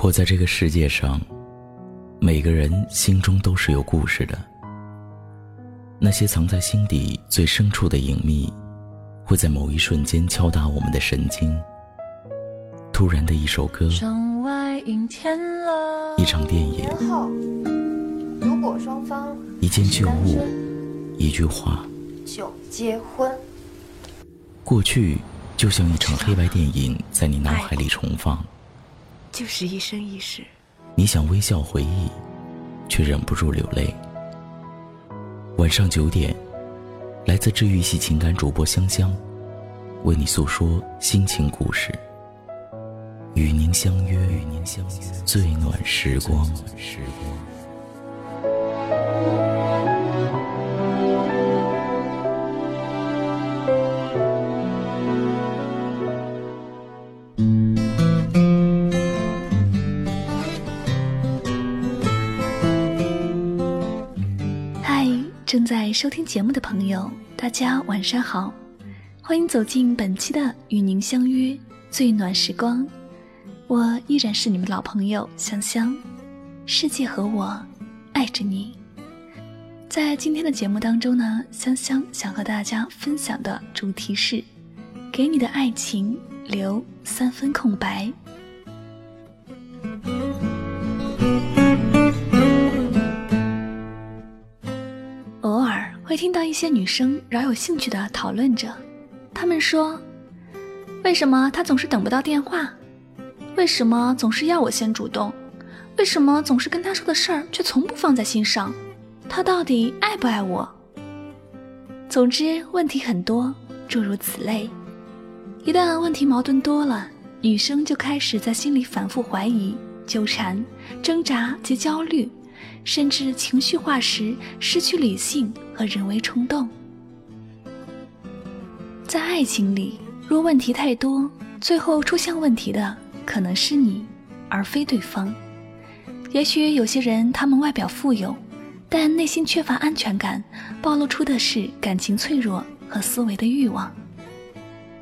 活在这个世界上，每个人心中都是有故事的。那些藏在心底最深处的隐秘，会在某一瞬间敲打我们的神经。突然的一首歌，一场电影，如果双方一件旧物，一句话，就结婚。过去就像一场黑白电影，在你脑海里重放。就是一生一世。你想微笑回忆，却忍不住流泪。晚上九点，来自治愈系情感主播香香，为你诉说心情故事。与您相约，与您相约最暖时光。收听节目的朋友，大家晚上好，欢迎走进本期的《与您相约最暖时光》，我依然是你们老朋友香香，世界和我爱着你。在今天的节目当中呢，香香想和大家分享的主题是：给你的爱情留三分空白。会听到一些女生饶有兴趣的讨论着，她们说：“为什么他总是等不到电话？为什么总是要我先主动？为什么总是跟他说的事儿却从不放在心上？他到底爱不爱我？”总之，问题很多，诸如此类。一旦问题矛盾多了，女生就开始在心里反复怀疑、纠缠、挣扎及焦虑。甚至情绪化时失去理性和人为冲动。在爱情里，若问题太多，最后出现问题的可能是你，而非对方。也许有些人，他们外表富有，但内心缺乏安全感，暴露出的是感情脆弱和思维的欲望。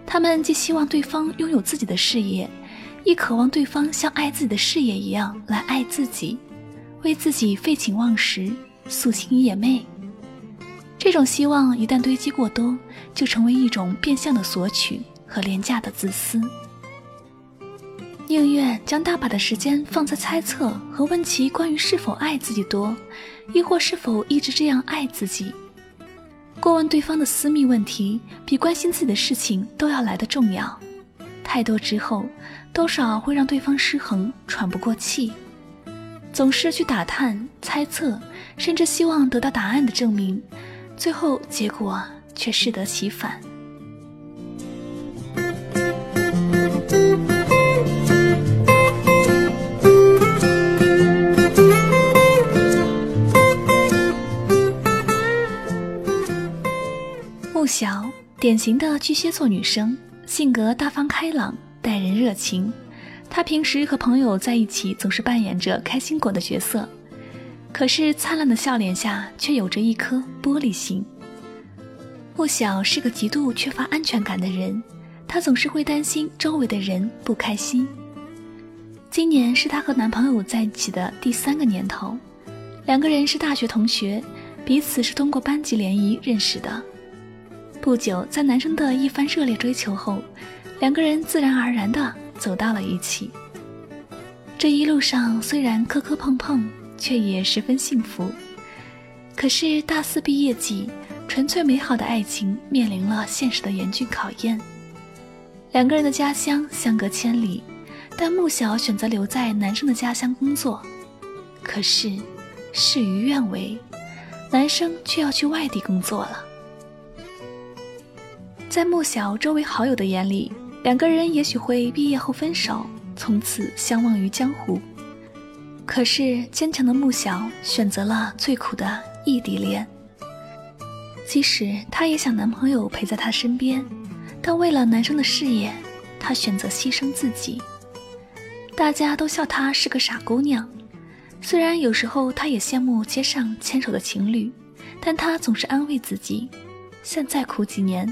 他们既希望对方拥有自己的事业，亦渴望对方像爱自己的事业一样来爱自己。为自己废寝忘食、夙兴夜寐，这种希望一旦堆积过多，就成为一种变相的索取和廉价的自私。宁愿将大把的时间放在猜测和问其关于是否爱自己多，亦或是否一直这样爱自己。过问对方的私密问题，比关心自己的事情都要来得重要。太多之后，多少会让对方失衡、喘不过气。总是去打探、猜测，甚至希望得到答案的证明，最后结果却适得其反。穆小，典型的巨蟹座女生，性格大方开朗，待人热情。他平时和朋友在一起，总是扮演着开心果的角色，可是灿烂的笑脸下却有着一颗玻璃心。莫小是个极度缺乏安全感的人，她总是会担心周围的人不开心。今年是她和男朋友在一起的第三个年头，两个人是大学同学，彼此是通过班级联谊认识的。不久，在男生的一番热烈追求后，两个人自然而然的。走到了一起。这一路上虽然磕磕碰碰，却也十分幸福。可是大四毕业季，纯粹美好的爱情面临了现实的严峻考验。两个人的家乡相隔千里，但穆小选择留在男生的家乡工作。可是事与愿违，男生却要去外地工作了。在穆小周围好友的眼里。两个人也许会毕业后分手，从此相忘于江湖。可是坚强的穆小选择了最苦的异地恋。即使她也想男朋友陪在她身边，但为了男生的事业，她选择牺牲自己。大家都笑她是个傻姑娘。虽然有时候她也羡慕街上牵手的情侣，但她总是安慰自己：现在苦几年，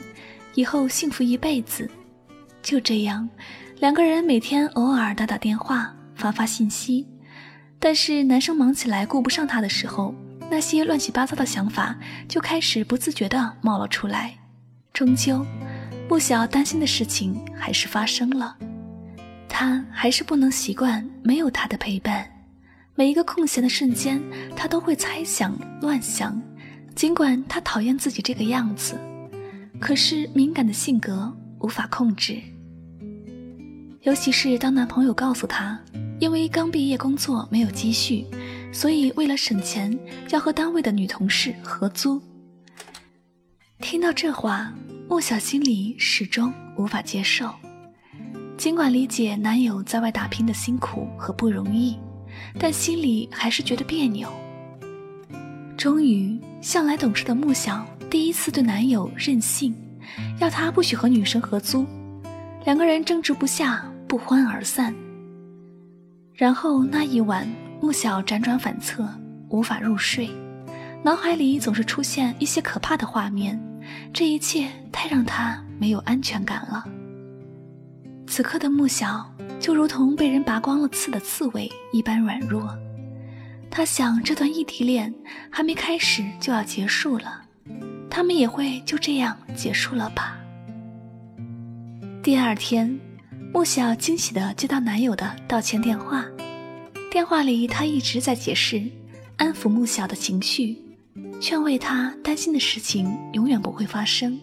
以后幸福一辈子。就这样，两个人每天偶尔打打电话，发发信息，但是男生忙起来顾不上她的时候，那些乱七八糟的想法就开始不自觉地冒了出来。终究，穆小担心的事情还是发生了，他还是不能习惯没有他的陪伴。每一个空闲的瞬间，他都会猜想、乱想。尽管他讨厌自己这个样子，可是敏感的性格无法控制。尤其是当男朋友告诉她，因为刚毕业工作没有积蓄，所以为了省钱要和单位的女同事合租。听到这话，穆小心里始终无法接受。尽管理解男友在外打拼的辛苦和不容易。但心里还是觉得别扭。终于，向来懂事的穆小第一次对男友任性，要他不许和女生合租。两个人争执不下，不欢而散。然后那一晚，穆小辗转反侧，无法入睡，脑海里总是出现一些可怕的画面。这一切太让他没有安全感了。此刻的穆小。就如同被人拔光了刺的刺猬一般软弱。他想，这段异地恋还没开始就要结束了，他们也会就这样结束了吧。第二天，穆小惊喜地接到男友的道歉电话，电话里他一直在解释，安抚穆小的情绪，劝慰他担心的事情永远不会发生，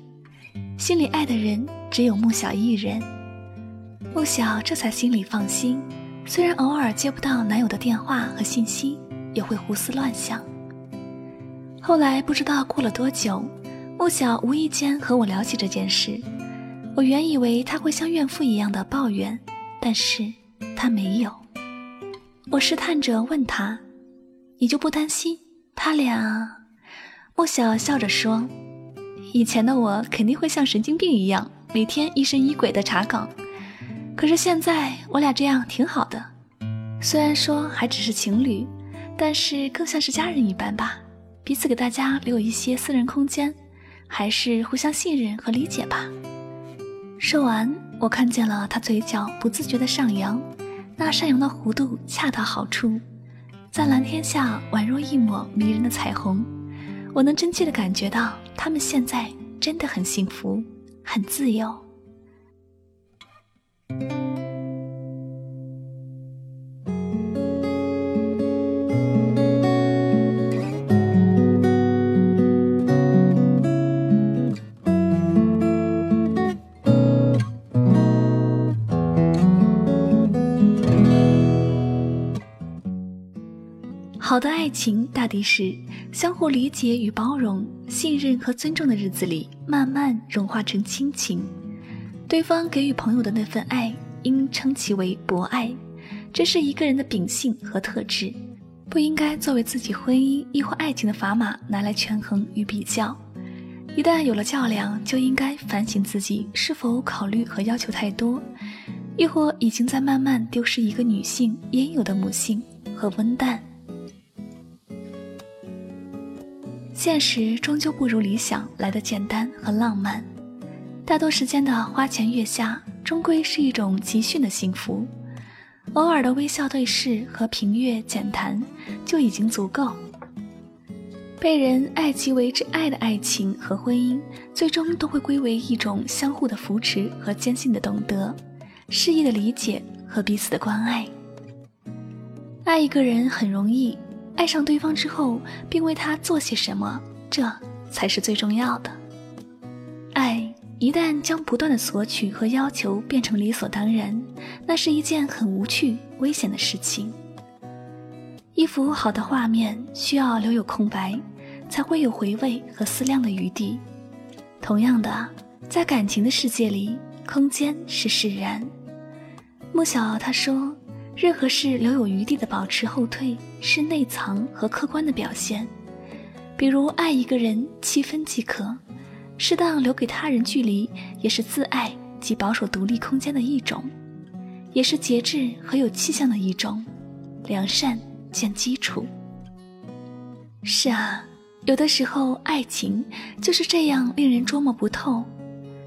心里爱的人只有穆小一人。穆小这才心里放心，虽然偶尔接不到男友的电话和信息，也会胡思乱想。后来不知道过了多久，穆小无意间和我聊起这件事，我原以为他会像怨妇一样的抱怨，但是他没有。我试探着问他：“你就不担心他俩？”莫小笑着说：“以前的我肯定会像神经病一样，每天疑神疑鬼的查岗。”可是现在我俩这样挺好的，虽然说还只是情侣，但是更像是家人一般吧，彼此给大家留有一些私人空间，还是互相信任和理解吧。说完，我看见了他嘴角不自觉的上扬，那上扬的弧度恰到好处，在蓝天下宛若一抹迷人的彩虹。我能真切的感觉到他们现在真的很幸福，很自由。好的爱情大抵是相互理解与包容、信任和尊重的日子里，慢慢融化成亲情。对方给予朋友的那份爱，应称其为博爱，这是一个人的秉性和特质，不应该作为自己婚姻亦或爱情的砝码拿来权衡与比较。一旦有了较量，就应该反省自己是否考虑和要求太多，亦或已经在慢慢丢失一个女性应有的母性和温淡。现实终究不如理想来的简单和浪漫。大多时间的花前月下，终归是一种集训的幸福。偶尔的微笑对视和平月浅谈，就已经足够。被人爱其为之爱的爱情和婚姻，最终都会归为一种相互的扶持和坚信的懂得，适意的理解和彼此的关爱。爱一个人很容易，爱上对方之后，并为他做些什么，这才是最重要的。爱。一旦将不断的索取和要求变成理所当然，那是一件很无趣、危险的事情。一幅好的画面需要留有空白，才会有回味和思量的余地。同样的，在感情的世界里，空间是释然。穆小他说，任何事留有余地的保持后退，是内藏和客观的表现。比如爱一个人，七分即可。适当留给他人距离，也是自爱及保守独立空间的一种，也是节制和有气象的一种。良善见基础。是啊，有的时候爱情就是这样令人捉摸不透。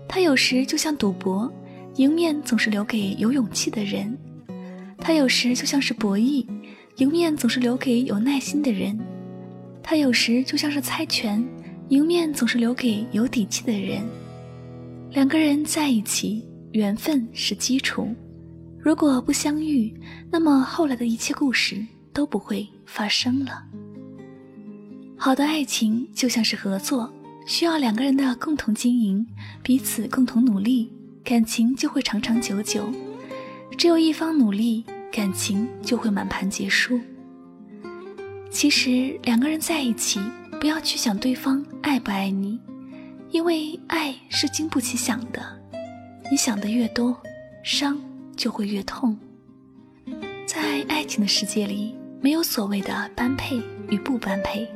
它有时就像赌博，赢面总是留给有勇气的人。它有时就像是博弈，赢面总是留给有耐心的人；它有时就像是猜拳，赢面总是留给有底气的人。两个人在一起，缘分是基础。如果不相遇，那么后来的一切故事都不会发生了。好的爱情就像是合作，需要两个人的共同经营，彼此共同努力，感情就会长长久久。只有一方努力，感情就会满盘皆输。其实两个人在一起，不要去想对方爱不爱你。因为爱是经不起想的，你想的越多，伤就会越痛。在爱情的世界里，没有所谓的般配与不般配，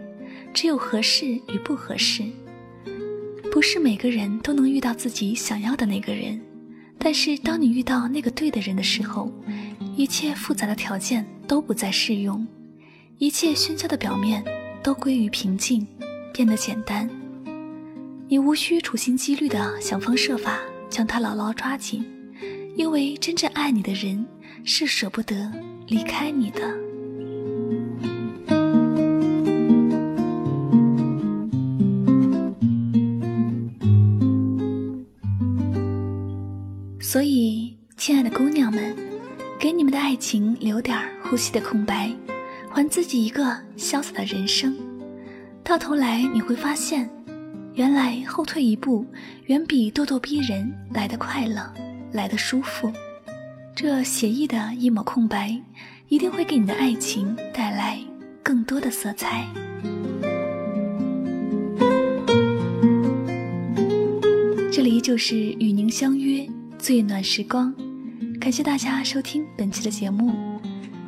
只有合适与不合适。不是每个人都能遇到自己想要的那个人，但是当你遇到那个对的人的时候，一切复杂的条件都不再适用，一切喧嚣的表面都归于平静，变得简单。你无需处心积虑的想方设法将他牢牢抓紧，因为真正爱你的人是舍不得离开你的。所以，亲爱的姑娘们，给你们的爱情留点呼吸的空白，还自己一个潇洒的人生。到头来，你会发现。原来后退一步，远比咄咄逼人来的快乐，来的舒服。这写意的一抹空白，一定会给你的爱情带来更多的色彩。这里就是与您相约最暖时光，感谢大家收听本期的节目。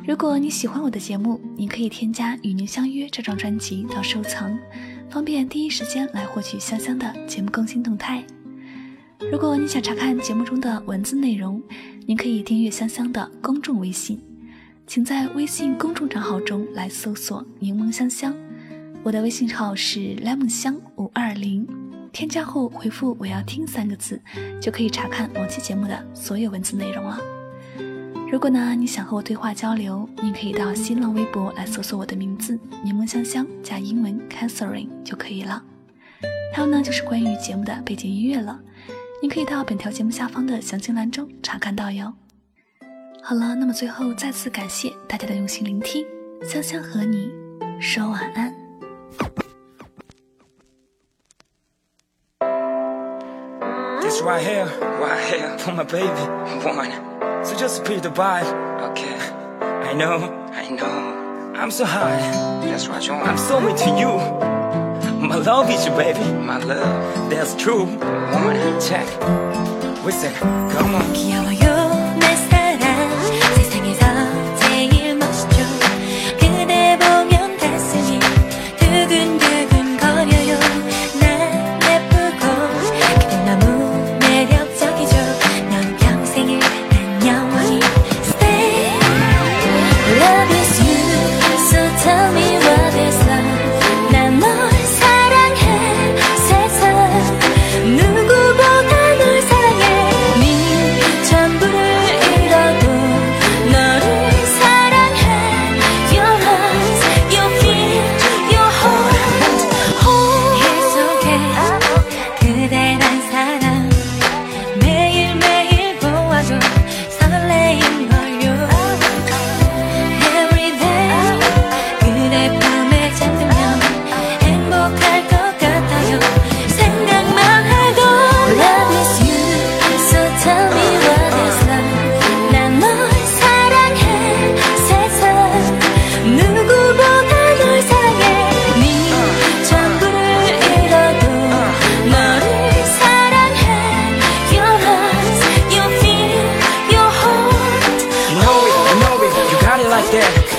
如果你喜欢我的节目，您可以添加《与您相约》这张专辑到收藏。方便第一时间来获取香香的节目更新动态。如果你想查看节目中的文字内容，您可以订阅香香的公众微信，请在微信公众账号中来搜索“柠檬香香”，我的微信号是 lemon 香五二零，添加后回复“我要听”三个字，就可以查看往期节目的所有文字内容了。如果呢，你想和我对话交流，您可以到新浪微博来搜索我的名字“柠檬香香”加英文 “Catherine” 就可以了。还有呢，就是关于节目的背景音乐了，您可以到本条节目下方的详情栏中查看到哟。好了，那么最后再次感谢大家的用心聆听，香香和你说晚安。This right here, right here for my baby, one. So just repeat the vibe. Okay. I know. I know. I'm so high. That's what you want. I'm so into you. My love is you, baby. My love. That's true. One check. Listen. Come on.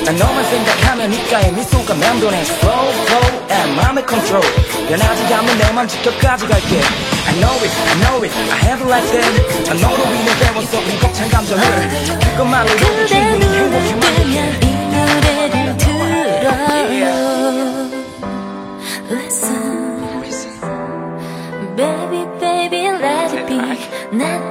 난 너만 생각하면 니가에 미소가 맴도네 Slow, slow, and 맘의 control 변하지 않는 내맘 지켜까지 갈게 I know it, I know it, I have it like that 난 너로 인해 배웠어 이 벅찬 감정을 그것만으로도 충분히 행복해 이 노래를 들어요 Listen Baby, baby, let it be Not the only one